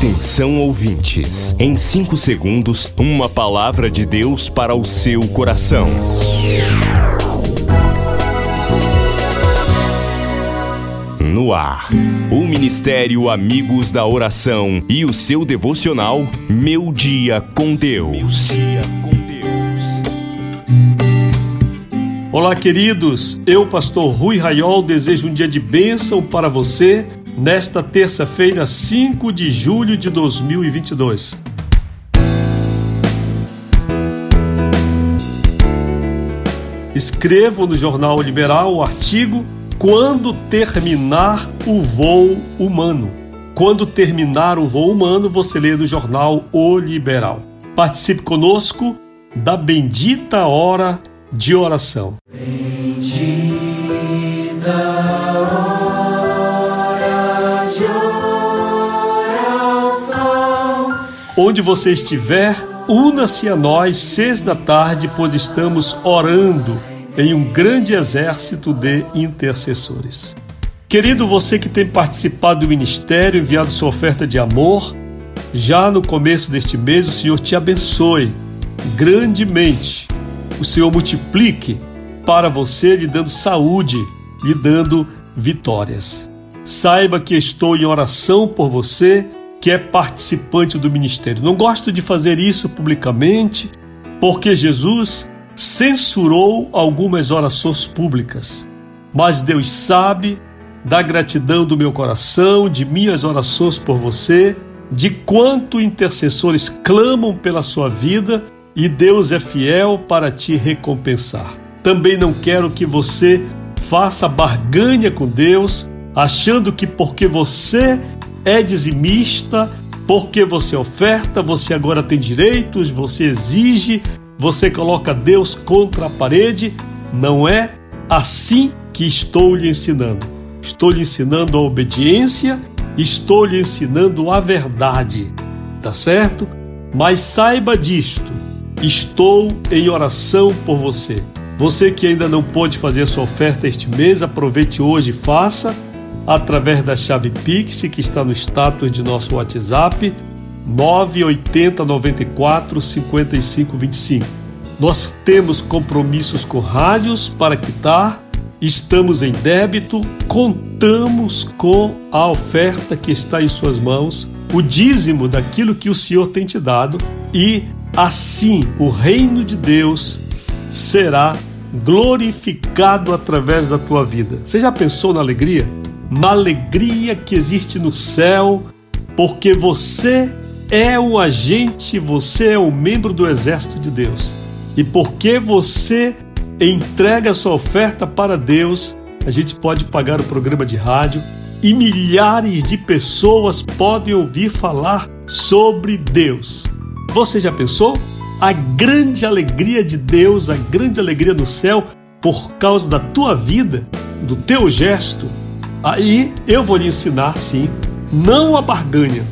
Atenção ouvintes, em 5 segundos, uma palavra de Deus para o seu coração. No ar, o Ministério Amigos da Oração e o seu devocional Meu Dia com Deus. Olá, queridos. Eu, pastor Rui Raiol, desejo um dia de bênção para você nesta terça-feira, 5 de julho de 2022. Escrevo no Jornal Liberal o artigo Quando terminar o voo humano. Quando terminar o voo humano, você lê no jornal O Liberal. Participe conosco da bendita hora de oração. Onde você estiver, una-se a nós seis da tarde, pois estamos orando em um grande exército de intercessores. Querido você que tem participado do ministério, enviado sua oferta de amor, já no começo deste mês o Senhor te abençoe grandemente. O Senhor multiplique para você, lhe dando saúde, lhe dando vitórias. Saiba que estou em oração por você que é participante do ministério. Não gosto de fazer isso publicamente, porque Jesus censurou algumas orações públicas. Mas Deus sabe da gratidão do meu coração, de minhas orações por você, de quanto intercessores clamam pela sua vida e Deus é fiel para te recompensar. Também não quero que você faça barganha com Deus, achando que porque você é dizimista, porque você oferta, você agora tem direitos, você exige, você coloca Deus contra a parede. Não é assim que estou lhe ensinando. Estou lhe ensinando a obediência, estou lhe ensinando a verdade, tá certo? Mas saiba disto, estou em oração por você. Você que ainda não pôde fazer sua oferta este mês, aproveite hoje e faça através da chave Pix que está no status de nosso WhatsApp 980 94 55 25. Nós temos compromissos com rádios para quitar, estamos em débito, contamos com a oferta que está em suas mãos, o dízimo daquilo que o Senhor tem te dado e assim o reino de Deus será glorificado através da tua vida. Você já pensou na alegria? Na alegria que existe no céu, porque você é um agente, você é um membro do exército de Deus. E porque você entrega sua oferta para Deus, a gente pode pagar o programa de rádio e milhares de pessoas podem ouvir falar sobre Deus. Você já pensou? A grande alegria de Deus, a grande alegria no céu por causa da tua vida, do teu gesto, Aí eu vou lhe ensinar, sim, não a barganha,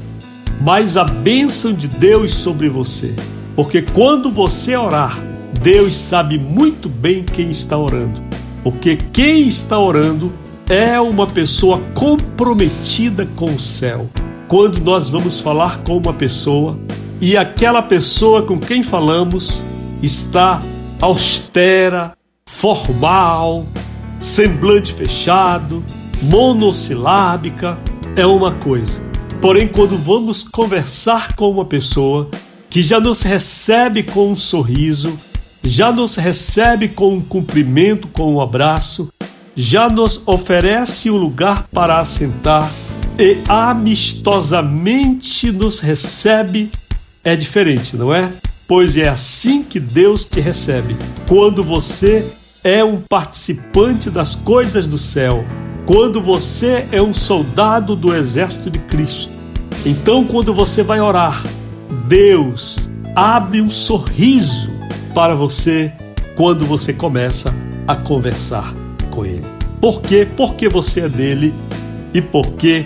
mas a bênção de Deus sobre você. Porque quando você orar, Deus sabe muito bem quem está orando. Porque quem está orando é uma pessoa comprometida com o céu. Quando nós vamos falar com uma pessoa e aquela pessoa com quem falamos está austera, formal, semblante fechado, monossilábica é uma coisa. Porém, quando vamos conversar com uma pessoa que já nos recebe com um sorriso, já nos recebe com um cumprimento, com um abraço, já nos oferece um lugar para assentar e amistosamente nos recebe, é diferente, não é? Pois é assim que Deus te recebe, quando você é um participante das coisas do céu, quando você é um soldado do exército de Cristo. Então, quando você vai orar, Deus abre um sorriso para você quando você começa a conversar com Ele. Por quê? Porque você é dele e porque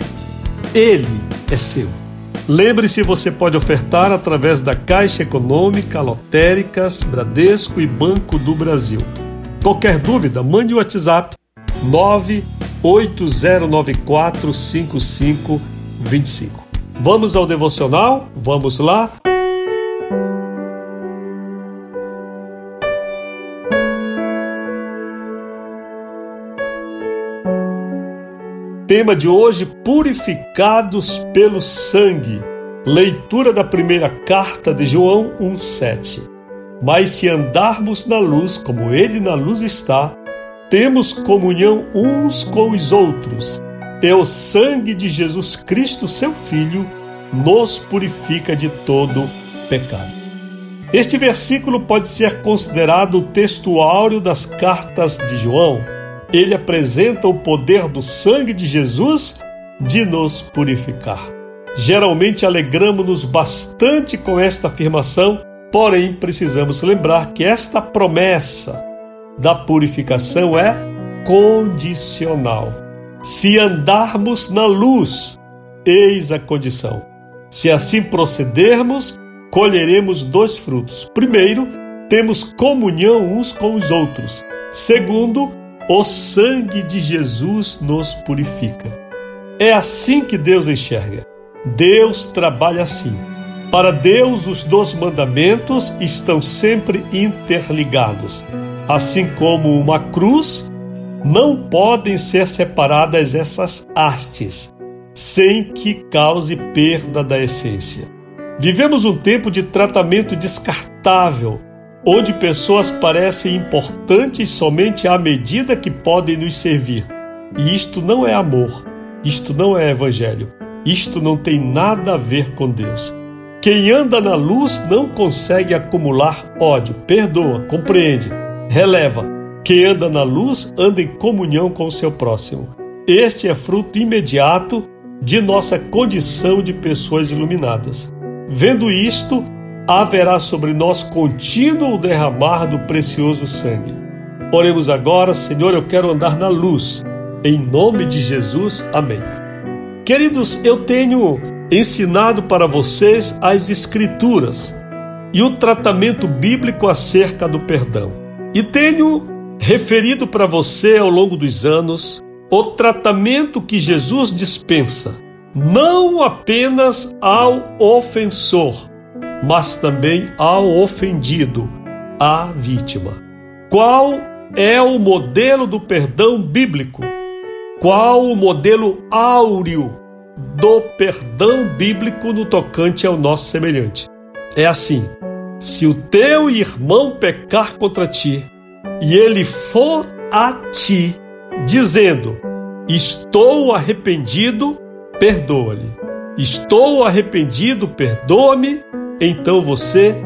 Ele é seu. Lembre-se, você pode ofertar através da Caixa Econômica, Lotéricas, Bradesco e Banco do Brasil. Qualquer dúvida, mande o WhatsApp 9 8094 5525. Vamos ao devocional? Vamos lá? Tema de hoje: Purificados pelo sangue. Leitura da primeira carta de João 1,7. Mas se andarmos na luz, como Ele na luz está, temos comunhão uns com os outros, e o sangue de Jesus Cristo, seu Filho, nos purifica de todo pecado. Este versículo pode ser considerado o texto áureo das cartas de João. Ele apresenta o poder do sangue de Jesus de nos purificar. Geralmente alegramos-nos bastante com esta afirmação, porém precisamos lembrar que esta promessa da purificação é condicional. Se andarmos na luz, eis a condição. Se assim procedermos, colheremos dois frutos. Primeiro, temos comunhão uns com os outros. Segundo, o sangue de Jesus nos purifica. É assim que Deus enxerga. Deus trabalha assim. Para Deus, os dois mandamentos estão sempre interligados. Assim como uma cruz, não podem ser separadas essas hastes, sem que cause perda da essência. Vivemos um tempo de tratamento descartável, onde pessoas parecem importantes somente à medida que podem nos servir. E isto não é amor, isto não é evangelho, isto não tem nada a ver com Deus. Quem anda na luz não consegue acumular ódio, perdoa, compreende releva. Quem anda na luz anda em comunhão com o seu próximo. Este é fruto imediato de nossa condição de pessoas iluminadas. Vendo isto, haverá sobre nós contínuo derramar do precioso sangue. Oremos agora, Senhor, eu quero andar na luz. Em nome de Jesus, amém. Queridos, eu tenho ensinado para vocês as Escrituras e o tratamento bíblico acerca do perdão. E tenho referido para você ao longo dos anos o tratamento que Jesus dispensa, não apenas ao ofensor, mas também ao ofendido, à vítima. Qual é o modelo do perdão bíblico? Qual o modelo áureo do perdão bíblico no tocante ao nosso semelhante? É assim: se o teu irmão pecar contra ti, e ele for a ti, dizendo: Estou arrependido, perdoa-lhe. Estou arrependido, perdoa-me, então você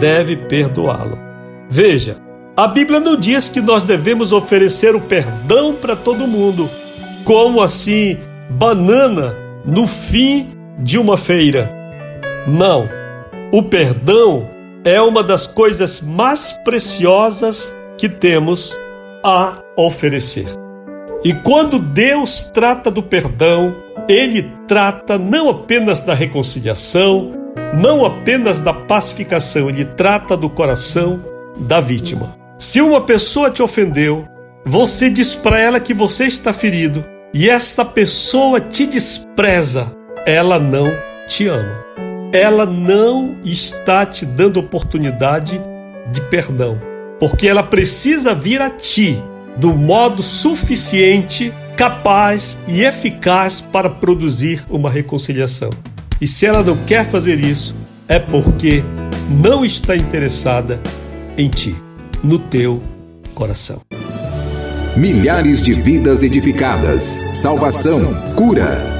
deve perdoá-lo. Veja, a Bíblia não diz que nós devemos oferecer o perdão para todo mundo, como assim banana no fim de uma feira. Não. O perdão é uma das coisas mais preciosas que temos a oferecer. E quando Deus trata do perdão, ele trata não apenas da reconciliação, não apenas da pacificação, ele trata do coração da vítima. Se uma pessoa te ofendeu, você diz para ela que você está ferido e esta pessoa te despreza, ela não te ama ela não está te dando oportunidade de perdão, porque ela precisa vir a ti do modo suficiente, capaz e eficaz para produzir uma reconciliação. E se ela não quer fazer isso, é porque não está interessada em ti, no teu coração. Milhares de vidas edificadas, salvação, cura.